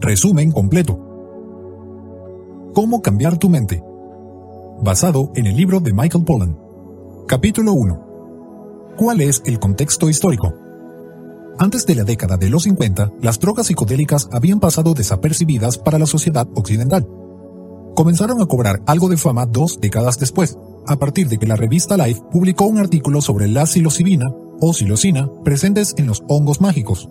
Resumen completo. ¿Cómo cambiar tu mente? Basado en el libro de Michael Pollan. Capítulo 1. ¿Cuál es el contexto histórico? Antes de la década de los 50, las drogas psicodélicas habían pasado desapercibidas para la sociedad occidental. Comenzaron a cobrar algo de fama dos décadas después, a partir de que la revista Life publicó un artículo sobre la psilocibina o psilocina presentes en los hongos mágicos.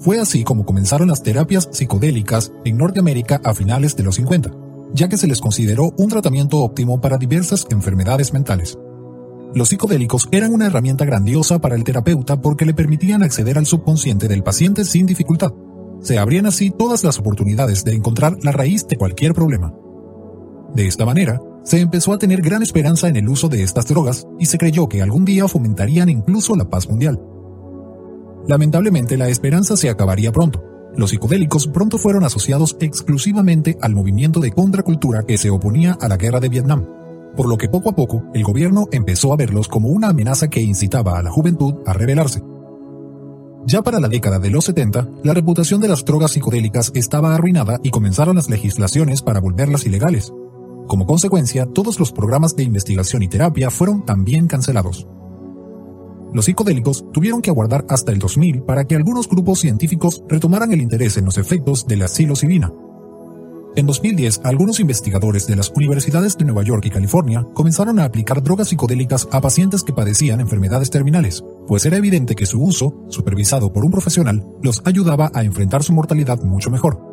Fue así como comenzaron las terapias psicodélicas en Norteamérica a finales de los 50, ya que se les consideró un tratamiento óptimo para diversas enfermedades mentales. Los psicodélicos eran una herramienta grandiosa para el terapeuta porque le permitían acceder al subconsciente del paciente sin dificultad. Se abrían así todas las oportunidades de encontrar la raíz de cualquier problema. De esta manera, se empezó a tener gran esperanza en el uso de estas drogas y se creyó que algún día fomentarían incluso la paz mundial. Lamentablemente la esperanza se acabaría pronto. Los psicodélicos pronto fueron asociados exclusivamente al movimiento de contracultura que se oponía a la guerra de Vietnam, por lo que poco a poco el gobierno empezó a verlos como una amenaza que incitaba a la juventud a rebelarse. Ya para la década de los 70, la reputación de las drogas psicodélicas estaba arruinada y comenzaron las legislaciones para volverlas ilegales. Como consecuencia, todos los programas de investigación y terapia fueron también cancelados. Los psicodélicos tuvieron que aguardar hasta el 2000 para que algunos grupos científicos retomaran el interés en los efectos de la psilocibina. En 2010, algunos investigadores de las universidades de Nueva York y California comenzaron a aplicar drogas psicodélicas a pacientes que padecían enfermedades terminales, pues era evidente que su uso, supervisado por un profesional, los ayudaba a enfrentar su mortalidad mucho mejor.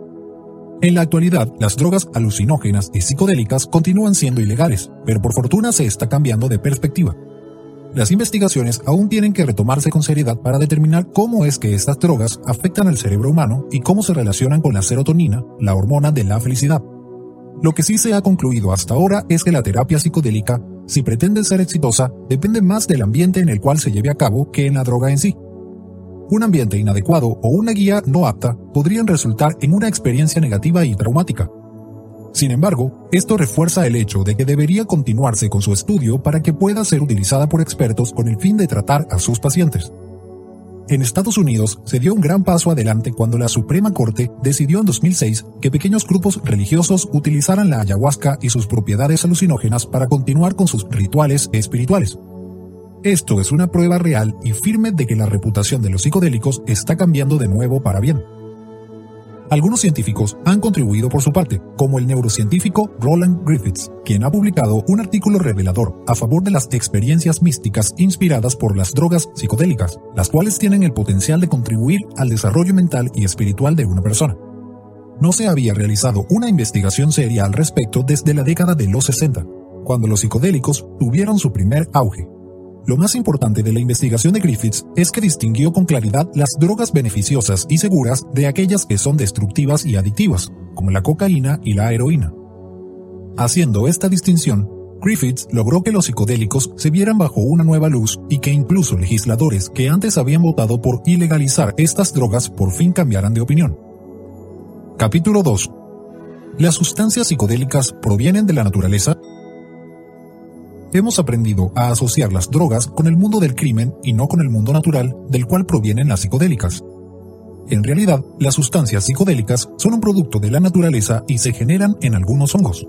En la actualidad, las drogas alucinógenas y psicodélicas continúan siendo ilegales, pero por fortuna se está cambiando de perspectiva. Las investigaciones aún tienen que retomarse con seriedad para determinar cómo es que estas drogas afectan al cerebro humano y cómo se relacionan con la serotonina, la hormona de la felicidad. Lo que sí se ha concluido hasta ahora es que la terapia psicodélica, si pretende ser exitosa, depende más del ambiente en el cual se lleve a cabo que en la droga en sí. Un ambiente inadecuado o una guía no apta podrían resultar en una experiencia negativa y traumática. Sin embargo, esto refuerza el hecho de que debería continuarse con su estudio para que pueda ser utilizada por expertos con el fin de tratar a sus pacientes. En Estados Unidos se dio un gran paso adelante cuando la Suprema Corte decidió en 2006 que pequeños grupos religiosos utilizaran la ayahuasca y sus propiedades alucinógenas para continuar con sus rituales espirituales. Esto es una prueba real y firme de que la reputación de los psicodélicos está cambiando de nuevo para bien. Algunos científicos han contribuido por su parte, como el neurocientífico Roland Griffiths, quien ha publicado un artículo revelador a favor de las experiencias místicas inspiradas por las drogas psicodélicas, las cuales tienen el potencial de contribuir al desarrollo mental y espiritual de una persona. No se había realizado una investigación seria al respecto desde la década de los 60, cuando los psicodélicos tuvieron su primer auge. Lo más importante de la investigación de Griffiths es que distinguió con claridad las drogas beneficiosas y seguras de aquellas que son destructivas y adictivas, como la cocaína y la heroína. Haciendo esta distinción, Griffiths logró que los psicodélicos se vieran bajo una nueva luz y que incluso legisladores que antes habían votado por ilegalizar estas drogas por fin cambiaran de opinión. Capítulo 2. ¿Las sustancias psicodélicas provienen de la naturaleza? Hemos aprendido a asociar las drogas con el mundo del crimen y no con el mundo natural del cual provienen las psicodélicas. En realidad, las sustancias psicodélicas son un producto de la naturaleza y se generan en algunos hongos.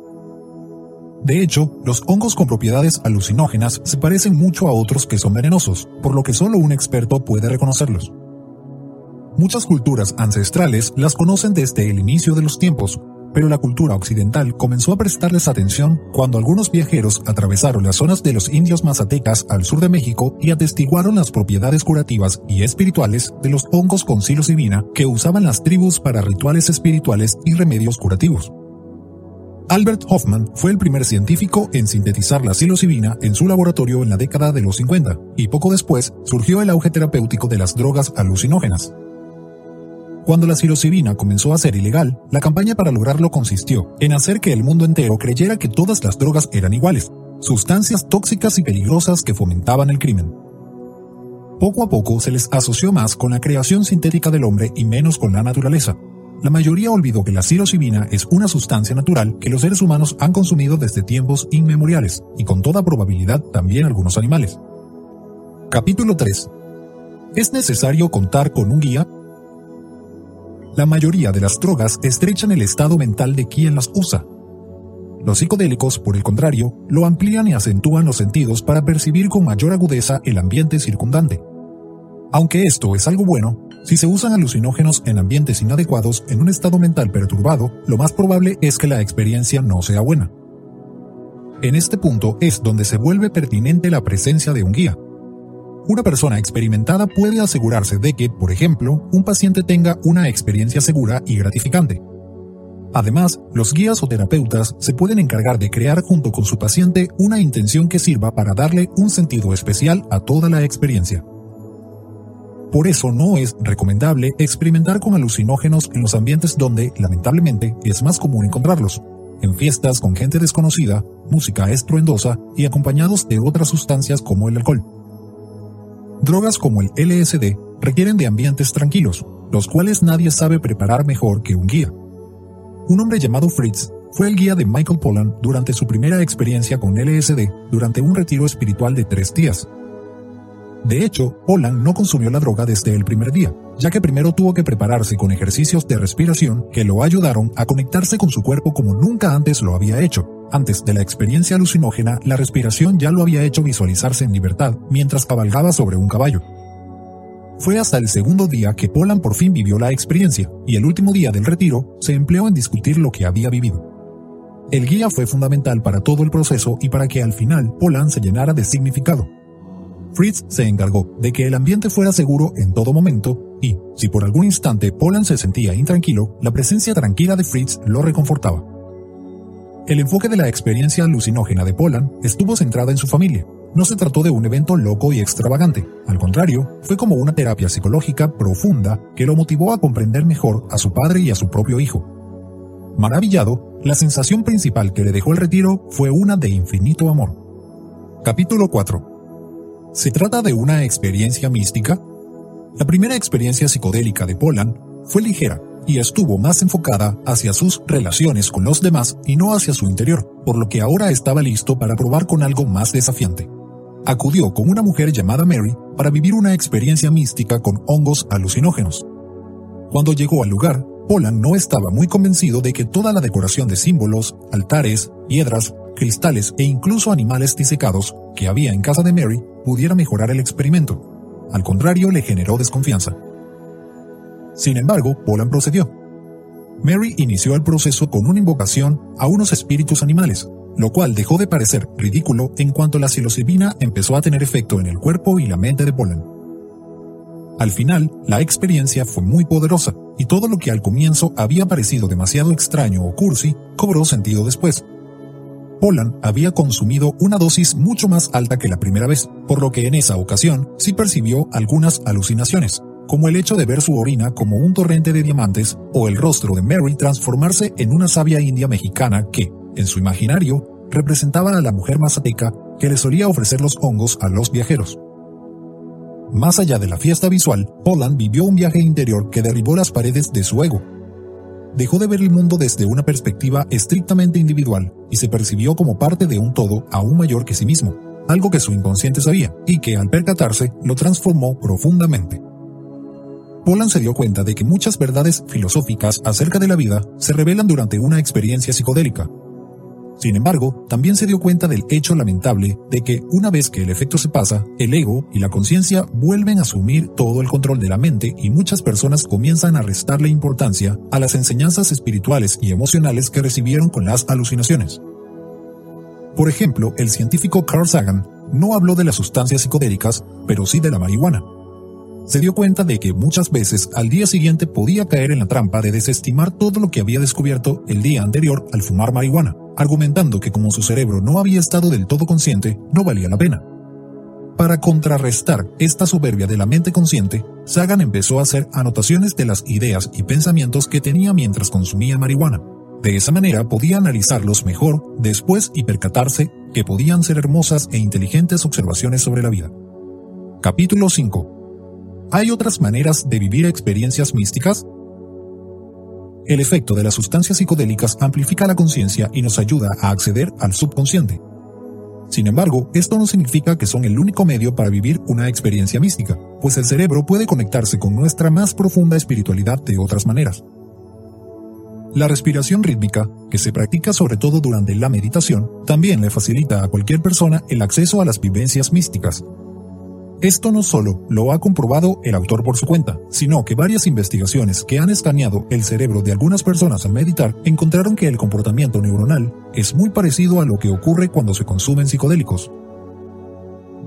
De hecho, los hongos con propiedades alucinógenas se parecen mucho a otros que son venenosos, por lo que solo un experto puede reconocerlos. Muchas culturas ancestrales las conocen desde el inicio de los tiempos, pero la cultura occidental comenzó a prestarles atención cuando algunos viajeros atravesaron las zonas de los indios mazatecas al sur de México y atestiguaron las propiedades curativas y espirituales de los hongos con psilocibina que usaban las tribus para rituales espirituales y remedios curativos. Albert Hoffman fue el primer científico en sintetizar la psilocibina en su laboratorio en la década de los 50, y poco después surgió el auge terapéutico de las drogas alucinógenas. Cuando la psilocibina comenzó a ser ilegal, la campaña para lograrlo consistió en hacer que el mundo entero creyera que todas las drogas eran iguales, sustancias tóxicas y peligrosas que fomentaban el crimen. Poco a poco se les asoció más con la creación sintética del hombre y menos con la naturaleza, la mayoría olvidó que la psilocibina es una sustancia natural que los seres humanos han consumido desde tiempos inmemoriales, y con toda probabilidad también algunos animales. Capítulo 3. ¿Es necesario contar con un guía? La mayoría de las drogas estrechan el estado mental de quien las usa. Los psicodélicos, por el contrario, lo amplían y acentúan los sentidos para percibir con mayor agudeza el ambiente circundante. Aunque esto es algo bueno, si se usan alucinógenos en ambientes inadecuados en un estado mental perturbado, lo más probable es que la experiencia no sea buena. En este punto es donde se vuelve pertinente la presencia de un guía. Una persona experimentada puede asegurarse de que, por ejemplo, un paciente tenga una experiencia segura y gratificante. Además, los guías o terapeutas se pueden encargar de crear junto con su paciente una intención que sirva para darle un sentido especial a toda la experiencia. Por eso no es recomendable experimentar con alucinógenos en los ambientes donde, lamentablemente, es más común encontrarlos, en fiestas con gente desconocida, música estruendosa y acompañados de otras sustancias como el alcohol. Drogas como el LSD requieren de ambientes tranquilos, los cuales nadie sabe preparar mejor que un guía. Un hombre llamado Fritz fue el guía de Michael Pollan durante su primera experiencia con LSD durante un retiro espiritual de tres días. De hecho, Polan no consumió la droga desde el primer día, ya que primero tuvo que prepararse con ejercicios de respiración que lo ayudaron a conectarse con su cuerpo como nunca antes lo había hecho. Antes de la experiencia alucinógena, la respiración ya lo había hecho visualizarse en libertad mientras cabalgaba sobre un caballo. Fue hasta el segundo día que Polan por fin vivió la experiencia, y el último día del retiro se empleó en discutir lo que había vivido. El guía fue fundamental para todo el proceso y para que al final Polan se llenara de significado, Fritz se encargó de que el ambiente fuera seguro en todo momento y, si por algún instante Poland se sentía intranquilo, la presencia tranquila de Fritz lo reconfortaba. El enfoque de la experiencia alucinógena de Poland estuvo centrada en su familia. No se trató de un evento loco y extravagante, al contrario, fue como una terapia psicológica profunda que lo motivó a comprender mejor a su padre y a su propio hijo. Maravillado, la sensación principal que le dejó el retiro fue una de infinito amor. Capítulo 4 ¿Se trata de una experiencia mística? La primera experiencia psicodélica de Polan fue ligera y estuvo más enfocada hacia sus relaciones con los demás y no hacia su interior, por lo que ahora estaba listo para probar con algo más desafiante. Acudió con una mujer llamada Mary para vivir una experiencia mística con hongos alucinógenos. Cuando llegó al lugar, Polan no estaba muy convencido de que toda la decoración de símbolos, altares, piedras, cristales e incluso animales disecados que había en casa de Mary pudiera mejorar el experimento. Al contrario, le generó desconfianza. Sin embargo, Polan procedió. Mary inició el proceso con una invocación a unos espíritus animales, lo cual dejó de parecer ridículo en cuanto la psilocibina empezó a tener efecto en el cuerpo y la mente de Polan. Al final, la experiencia fue muy poderosa, y todo lo que al comienzo había parecido demasiado extraño o cursi cobró sentido después, Polan había consumido una dosis mucho más alta que la primera vez, por lo que en esa ocasión sí percibió algunas alucinaciones, como el hecho de ver su orina como un torrente de diamantes o el rostro de Mary transformarse en una sabia india mexicana que, en su imaginario, representaba a la mujer mazateca que le solía ofrecer los hongos a los viajeros. Más allá de la fiesta visual, Poland vivió un viaje interior que derribó las paredes de su ego, dejó de ver el mundo desde una perspectiva estrictamente individual y se percibió como parte de un todo aún mayor que sí mismo, algo que su inconsciente sabía y que al percatarse lo transformó profundamente. Poland se dio cuenta de que muchas verdades filosóficas acerca de la vida se revelan durante una experiencia psicodélica, sin embargo, también se dio cuenta del hecho lamentable de que una vez que el efecto se pasa, el ego y la conciencia vuelven a asumir todo el control de la mente y muchas personas comienzan a restarle importancia a las enseñanzas espirituales y emocionales que recibieron con las alucinaciones. Por ejemplo, el científico Carl Sagan no habló de las sustancias psicodélicas, pero sí de la marihuana. Se dio cuenta de que muchas veces al día siguiente podía caer en la trampa de desestimar todo lo que había descubierto el día anterior al fumar marihuana, argumentando que como su cerebro no había estado del todo consciente, no valía la pena. Para contrarrestar esta soberbia de la mente consciente, Sagan empezó a hacer anotaciones de las ideas y pensamientos que tenía mientras consumía marihuana. De esa manera podía analizarlos mejor después y percatarse que podían ser hermosas e inteligentes observaciones sobre la vida. Capítulo 5 ¿Hay otras maneras de vivir experiencias místicas? El efecto de las sustancias psicodélicas amplifica la conciencia y nos ayuda a acceder al subconsciente. Sin embargo, esto no significa que son el único medio para vivir una experiencia mística, pues el cerebro puede conectarse con nuestra más profunda espiritualidad de otras maneras. La respiración rítmica, que se practica sobre todo durante la meditación, también le facilita a cualquier persona el acceso a las vivencias místicas, esto no solo lo ha comprobado el autor por su cuenta, sino que varias investigaciones que han escaneado el cerebro de algunas personas al meditar encontraron que el comportamiento neuronal es muy parecido a lo que ocurre cuando se consumen psicodélicos.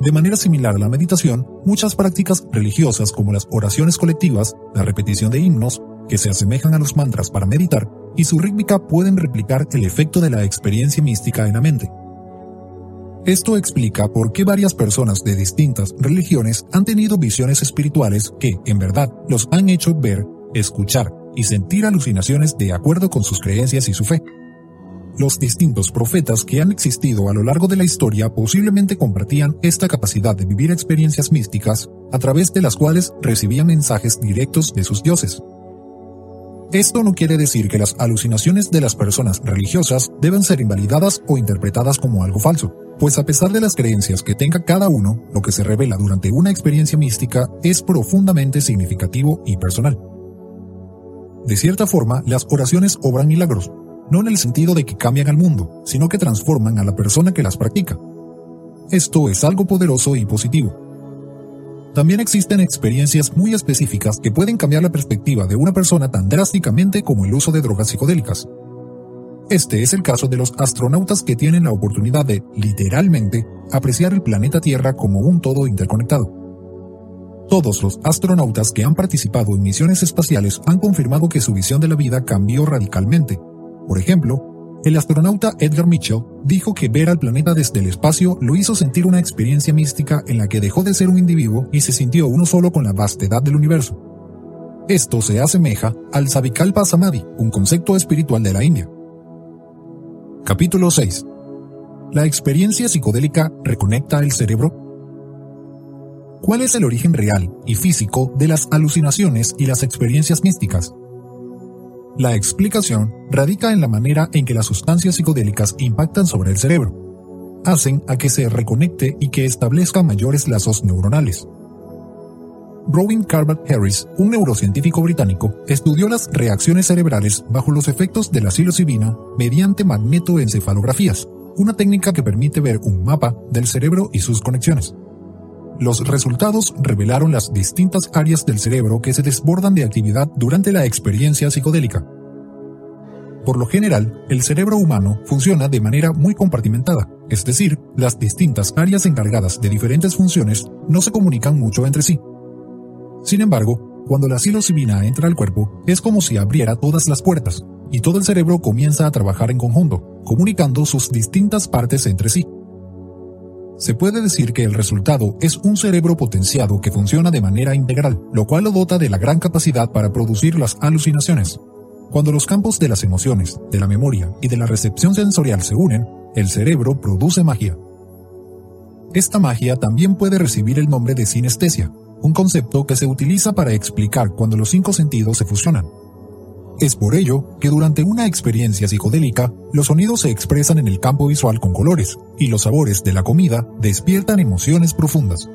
De manera similar a la meditación, muchas prácticas religiosas como las oraciones colectivas, la repetición de himnos, que se asemejan a los mantras para meditar, y su rítmica pueden replicar el efecto de la experiencia mística en la mente. Esto explica por qué varias personas de distintas religiones han tenido visiones espirituales que, en verdad, los han hecho ver, escuchar y sentir alucinaciones de acuerdo con sus creencias y su fe. Los distintos profetas que han existido a lo largo de la historia posiblemente compartían esta capacidad de vivir experiencias místicas a través de las cuales recibían mensajes directos de sus dioses. Esto no quiere decir que las alucinaciones de las personas religiosas deben ser invalidadas o interpretadas como algo falso pues a pesar de las creencias que tenga cada uno, lo que se revela durante una experiencia mística es profundamente significativo y personal. De cierta forma, las oraciones obran milagros, no en el sentido de que cambian al mundo, sino que transforman a la persona que las practica. Esto es algo poderoso y positivo. También existen experiencias muy específicas que pueden cambiar la perspectiva de una persona tan drásticamente como el uso de drogas psicodélicas. Este es el caso de los astronautas que tienen la oportunidad de, literalmente, apreciar el planeta Tierra como un todo interconectado. Todos los astronautas que han participado en misiones espaciales han confirmado que su visión de la vida cambió radicalmente. Por ejemplo, el astronauta Edgar Mitchell dijo que ver al planeta desde el espacio lo hizo sentir una experiencia mística en la que dejó de ser un individuo y se sintió uno solo con la vastedad del universo. Esto se asemeja al Savikalpa Samadhi, un concepto espiritual de la India. Capítulo 6. ¿La experiencia psicodélica reconecta el cerebro? ¿Cuál es el origen real y físico de las alucinaciones y las experiencias místicas? La explicación radica en la manera en que las sustancias psicodélicas impactan sobre el cerebro. Hacen a que se reconecte y que establezca mayores lazos neuronales. Rowan Carver Harris, un neurocientífico británico, estudió las reacciones cerebrales bajo los efectos de la psilocibina mediante magnetoencefalografías, una técnica que permite ver un mapa del cerebro y sus conexiones. Los resultados revelaron las distintas áreas del cerebro que se desbordan de actividad durante la experiencia psicodélica. Por lo general, el cerebro humano funciona de manera muy compartimentada, es decir, las distintas áreas encargadas de diferentes funciones no se comunican mucho entre sí, sin embargo, cuando la psilocibina entra al cuerpo, es como si abriera todas las puertas, y todo el cerebro comienza a trabajar en conjunto, comunicando sus distintas partes entre sí. Se puede decir que el resultado es un cerebro potenciado que funciona de manera integral, lo cual lo dota de la gran capacidad para producir las alucinaciones. Cuando los campos de las emociones, de la memoria y de la recepción sensorial se unen, el cerebro produce magia. Esta magia también puede recibir el nombre de sinestesia, un concepto que se utiliza para explicar cuando los cinco sentidos se fusionan. Es por ello que durante una experiencia psicodélica, los sonidos se expresan en el campo visual con colores, y los sabores de la comida despiertan emociones profundas.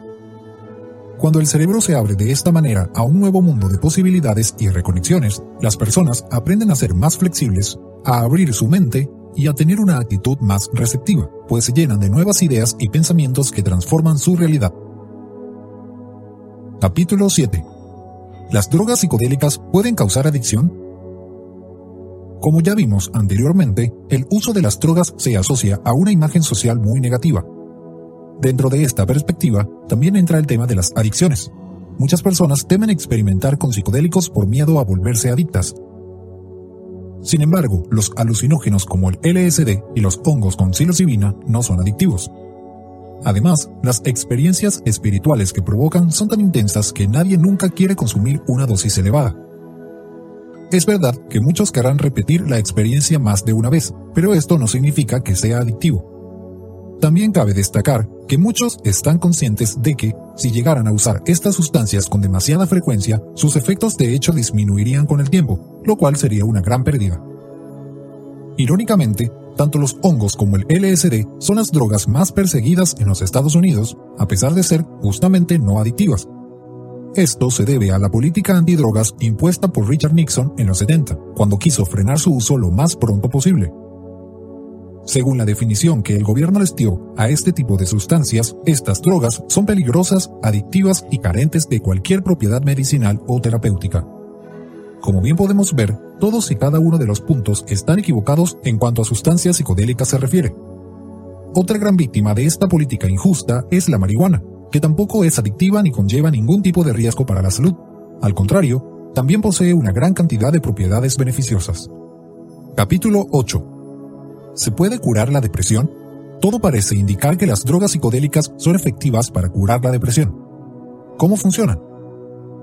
Cuando el cerebro se abre de esta manera a un nuevo mundo de posibilidades y reconexiones, las personas aprenden a ser más flexibles, a abrir su mente y a tener una actitud más receptiva, pues se llenan de nuevas ideas y pensamientos que transforman su realidad. Capítulo 7. ¿Las drogas psicodélicas pueden causar adicción? Como ya vimos anteriormente, el uso de las drogas se asocia a una imagen social muy negativa. Dentro de esta perspectiva, también entra el tema de las adicciones. muchas personas temen experimentar con psicodélicos por miedo a volverse adictas. Sin embargo, los alucinógenos como el LSD y los hongos con psilocibina no son adictivos. Además, las experiencias espirituales que provocan son tan intensas que nadie nunca quiere consumir una dosis elevada. Es verdad que muchos querrán repetir la experiencia más de una vez, pero esto no significa que sea adictivo. También cabe destacar que muchos están conscientes de que, si llegaran a usar estas sustancias con demasiada frecuencia, sus efectos de hecho disminuirían con el tiempo, lo cual sería una gran pérdida. Irónicamente, tanto los hongos como el LSD son las drogas más perseguidas en los Estados Unidos, a pesar de ser justamente no adictivas. Esto se debe a la política antidrogas impuesta por Richard Nixon en los 70, cuando quiso frenar su uso lo más pronto posible. Según la definición que el gobierno les dio a este tipo de sustancias, estas drogas son peligrosas, adictivas y carentes de cualquier propiedad medicinal o terapéutica. Como bien podemos ver, todos y cada uno de los puntos están equivocados en cuanto a sustancias psicodélicas se refiere. Otra gran víctima de esta política injusta es la marihuana, que tampoco es adictiva ni conlleva ningún tipo de riesgo para la salud. Al contrario, también posee una gran cantidad de propiedades beneficiosas. Capítulo 8. ¿Se puede curar la depresión? Todo parece indicar que las drogas psicodélicas son efectivas para curar la depresión. ¿Cómo funcionan?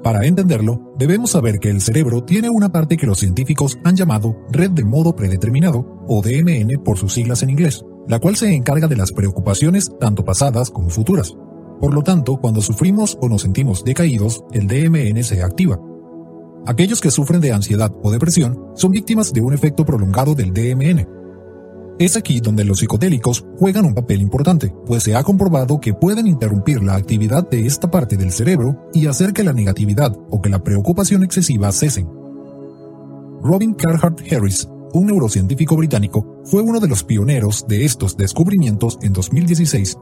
Para entenderlo, debemos saber que el cerebro tiene una parte que los científicos han llamado red de modo predeterminado, o DMN por sus siglas en inglés, la cual se encarga de las preocupaciones tanto pasadas como futuras. Por lo tanto, cuando sufrimos o nos sentimos decaídos, el DMN se activa. Aquellos que sufren de ansiedad o depresión son víctimas de un efecto prolongado del DMN, es aquí donde los psicodélicos juegan un papel importante, pues se ha comprobado que pueden interrumpir la actividad de esta parte del cerebro y hacer que la negatividad o que la preocupación excesiva cesen. Robin Carhart Harris, un neurocientífico británico, fue uno de los pioneros de estos descubrimientos en 2016.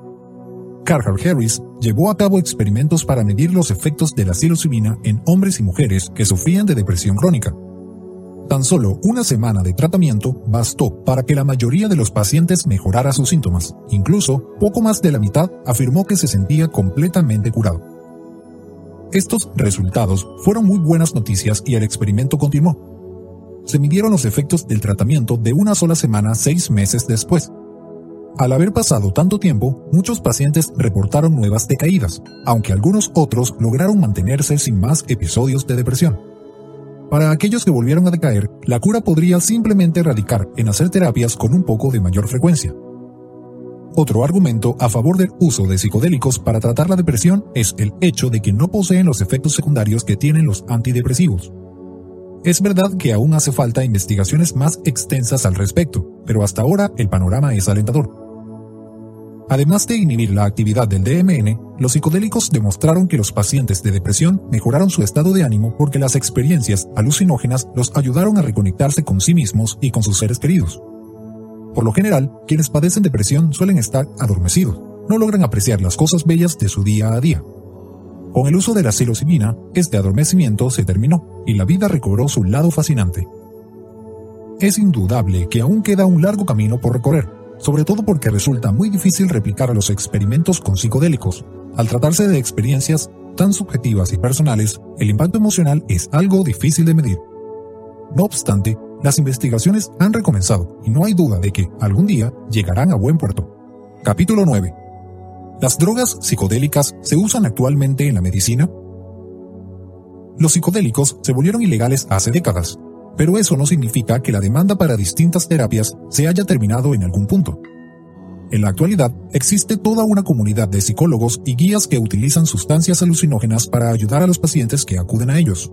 Carhart Harris llevó a cabo experimentos para medir los efectos de la psilocibina en hombres y mujeres que sufrían de depresión crónica. Tan solo una semana de tratamiento bastó para que la mayoría de los pacientes mejorara sus síntomas. Incluso, poco más de la mitad afirmó que se sentía completamente curado. Estos resultados fueron muy buenas noticias y el experimento continuó. Se midieron los efectos del tratamiento de una sola semana seis meses después. Al haber pasado tanto tiempo, muchos pacientes reportaron nuevas decaídas, aunque algunos otros lograron mantenerse sin más episodios de depresión. Para aquellos que volvieron a decaer, la cura podría simplemente radicar en hacer terapias con un poco de mayor frecuencia. Otro argumento a favor del uso de psicodélicos para tratar la depresión es el hecho de que no poseen los efectos secundarios que tienen los antidepresivos. Es verdad que aún hace falta investigaciones más extensas al respecto, pero hasta ahora el panorama es alentador. Además de inhibir la actividad del DMN, los psicodélicos demostraron que los pacientes de depresión mejoraron su estado de ánimo porque las experiencias alucinógenas los ayudaron a reconectarse con sí mismos y con sus seres queridos. Por lo general, quienes padecen depresión suelen estar adormecidos, no logran apreciar las cosas bellas de su día a día. Con el uso de la psilocibina, este adormecimiento se terminó y la vida recobró su lado fascinante. Es indudable que aún queda un largo camino por recorrer, sobre todo porque resulta muy difícil replicar los experimentos con psicodélicos. Al tratarse de experiencias tan subjetivas y personales, el impacto emocional es algo difícil de medir. No obstante, las investigaciones han recomenzado y no hay duda de que algún día llegarán a buen puerto. Capítulo 9. ¿Las drogas psicodélicas se usan actualmente en la medicina? Los psicodélicos se volvieron ilegales hace décadas, pero eso no significa que la demanda para distintas terapias se haya terminado en algún punto. En la actualidad, existe toda una comunidad de psicólogos y guías que utilizan sustancias alucinógenas para ayudar a los pacientes que acuden a ellos.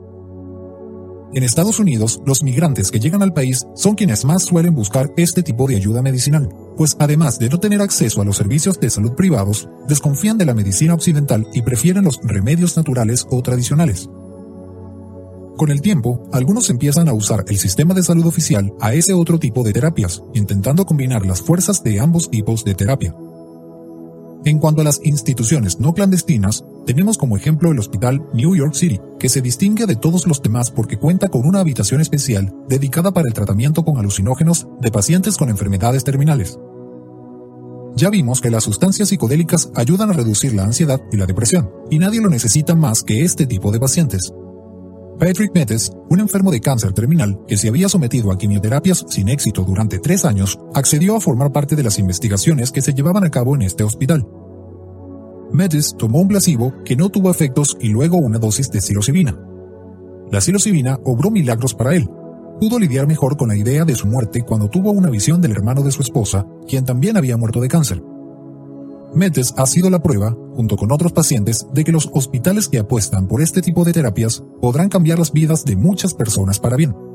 En Estados Unidos, los migrantes que llegan al país son quienes más suelen buscar este tipo de ayuda medicinal, pues además de no tener acceso a los servicios de salud privados, desconfían de la medicina occidental y prefieren los remedios naturales o tradicionales. Con el tiempo, algunos empiezan a usar el sistema de salud oficial a ese otro tipo de terapias, intentando combinar las fuerzas de ambos tipos de terapia. En cuanto a las instituciones no clandestinas, tenemos como ejemplo el Hospital New York City, que se distingue de todos los demás porque cuenta con una habitación especial dedicada para el tratamiento con alucinógenos de pacientes con enfermedades terminales. Ya vimos que las sustancias psicodélicas ayudan a reducir la ansiedad y la depresión, y nadie lo necesita más que este tipo de pacientes. Patrick Metes, un enfermo de cáncer terminal que se había sometido a quimioterapias sin éxito durante tres años, accedió a formar parte de las investigaciones que se llevaban a cabo en este hospital. Metes tomó un placebo que no tuvo efectos y luego una dosis de psilocibina. La psilocibina obró milagros para él. Pudo lidiar mejor con la idea de su muerte cuando tuvo una visión del hermano de su esposa, quien también había muerto de cáncer. Metes ha sido la prueba, junto con otros pacientes, de que los hospitales que apuestan por este tipo de terapias podrán cambiar las vidas de muchas personas para bien.